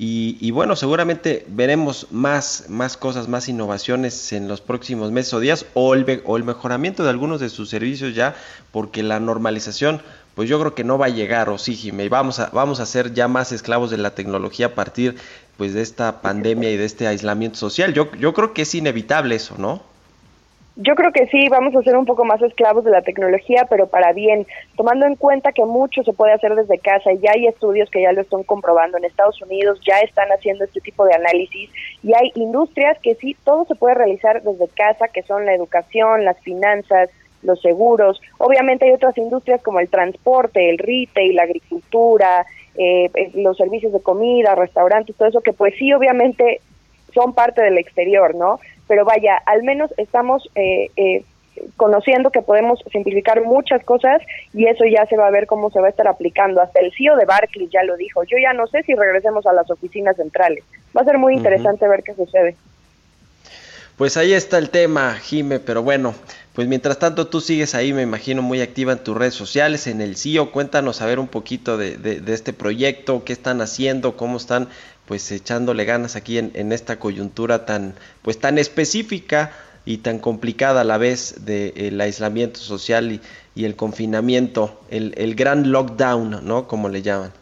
Y, bueno, seguramente veremos más, más cosas, más innovaciones en los próximos meses o días, o el, o el mejoramiento de algunos de sus servicios ya, porque la normalización, pues yo creo que no va a llegar, o sí, Jimmy, vamos a, vamos a ser ya más esclavos de la tecnología a partir pues de esta pandemia y de este aislamiento social. Yo, yo creo que es inevitable eso, ¿no? Yo creo que sí, vamos a ser un poco más esclavos de la tecnología, pero para bien, tomando en cuenta que mucho se puede hacer desde casa y ya hay estudios que ya lo están comprobando. En Estados Unidos ya están haciendo este tipo de análisis y hay industrias que sí, todo se puede realizar desde casa, que son la educación, las finanzas, los seguros. Obviamente hay otras industrias como el transporte, el retail, la agricultura, eh, eh, los servicios de comida, restaurantes, todo eso que pues sí, obviamente son parte del exterior, ¿no? pero vaya, al menos estamos eh, eh, conociendo que podemos simplificar muchas cosas y eso ya se va a ver cómo se va a estar aplicando. Hasta el CEO de Barclays ya lo dijo. Yo ya no sé si regresemos a las oficinas centrales. Va a ser muy interesante ver qué sucede. Pues ahí está el tema, Jime, pero bueno, pues mientras tanto tú sigues ahí, me imagino, muy activa en tus redes sociales, en el CIO, cuéntanos a ver un poquito de, de, este proyecto, qué están haciendo, cómo están pues echándole ganas aquí en, esta coyuntura tan pues tan específica y tan complicada a la vez del aislamiento social y, y el confinamiento, el, el gran lockdown, ¿no? Como le llaman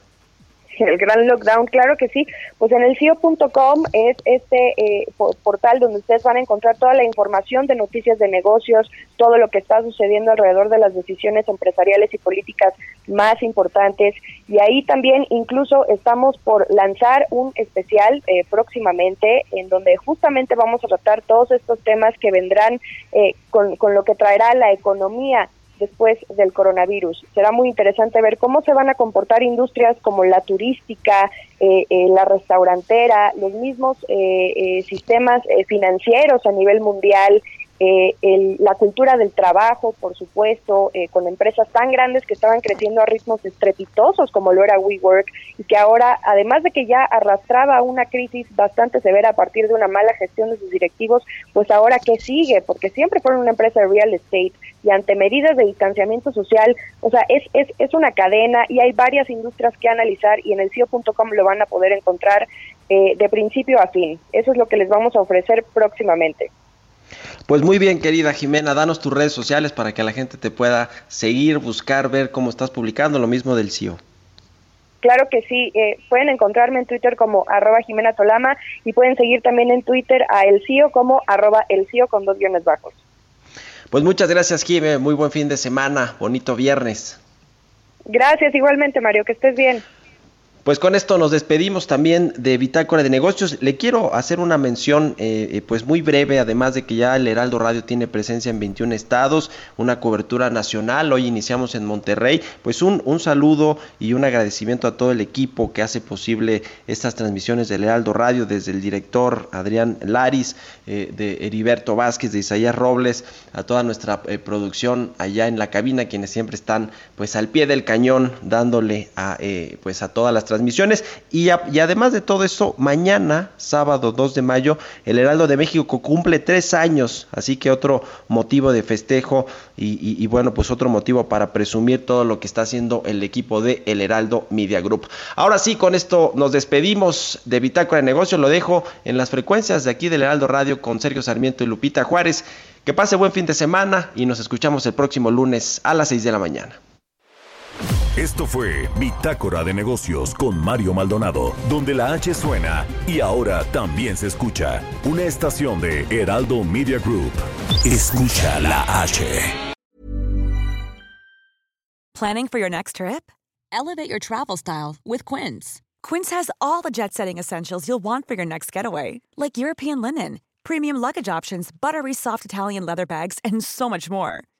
el gran lockdown, claro que sí. Pues en el CIO.com es este eh, portal donde ustedes van a encontrar toda la información de noticias de negocios, todo lo que está sucediendo alrededor de las decisiones empresariales y políticas más importantes. Y ahí también incluso estamos por lanzar un especial eh, próximamente en donde justamente vamos a tratar todos estos temas que vendrán eh, con, con lo que traerá la economía después del coronavirus. Será muy interesante ver cómo se van a comportar industrias como la turística, eh, eh, la restaurantera, los mismos eh, sistemas financieros a nivel mundial, el, la cultura del trabajo, por supuesto, con empresas tan grandes que estaban creciendo a ritmos estrepitosos como lo era WeWork y que ahora, además de que ya arrastraba una crisis bastante severa a partir de una mala gestión de sus directivos, pues ahora qué sigue, porque siempre fueron una empresa de real estate, y ante medidas de distanciamiento social, o sea, es, es, es una cadena y hay varias industrias que analizar y en el CIO.com lo van a poder encontrar eh, de principio a fin. Eso es lo que les vamos a ofrecer próximamente. Pues muy bien, querida Jimena, danos tus redes sociales para que la gente te pueda seguir, buscar, ver cómo estás publicando, lo mismo del CIO. Claro que sí, eh, pueden encontrarme en Twitter como arroba Jimena Tolama y pueden seguir también en Twitter a El CIO como arroba El CIO con dos guiones bajos. Pues muchas gracias, Jime. Muy buen fin de semana. Bonito viernes. Gracias, igualmente, Mario. Que estés bien. Pues con esto nos despedimos también de Bitácora de Negocios. Le quiero hacer una mención eh, eh, pues muy breve, además de que ya el Heraldo Radio tiene presencia en 21 estados, una cobertura nacional. Hoy iniciamos en Monterrey. Pues un, un saludo y un agradecimiento a todo el equipo que hace posible estas transmisiones del Heraldo Radio, desde el director Adrián Laris, eh, de Heriberto Vázquez, de Isaías Robles, a toda nuestra producción allá en la cabina, quienes siempre están pues al pie del cañón dándole a pues a todas las transmisiones transmisiones. Y, además de todo esto, mañana, sábado 2 de mayo, el Heraldo de México cumple tres años. Así que otro motivo de festejo y, bueno, pues otro motivo para presumir todo lo que está haciendo el equipo de El Heraldo Media Group. Ahora sí, con esto nos despedimos de Bitácora de Negocios. Lo dejo en las frecuencias de aquí del Heraldo Radio con Sergio Sarmiento y Lupita Juárez. Que pase buen fin de semana y nos escuchamos el próximo lunes a las 6 de la mañana. Esto fue Bitácora de Negocios con Mario Maldonado, donde la H suena y ahora también se escucha. Una estación de Heraldo Media Group. Escucha la H. Planning for your next trip? Elevate your travel style with Quince. Quince has all the jet setting essentials you'll want for your next getaway, like European linen, premium luggage options, buttery soft Italian leather bags, and so much more.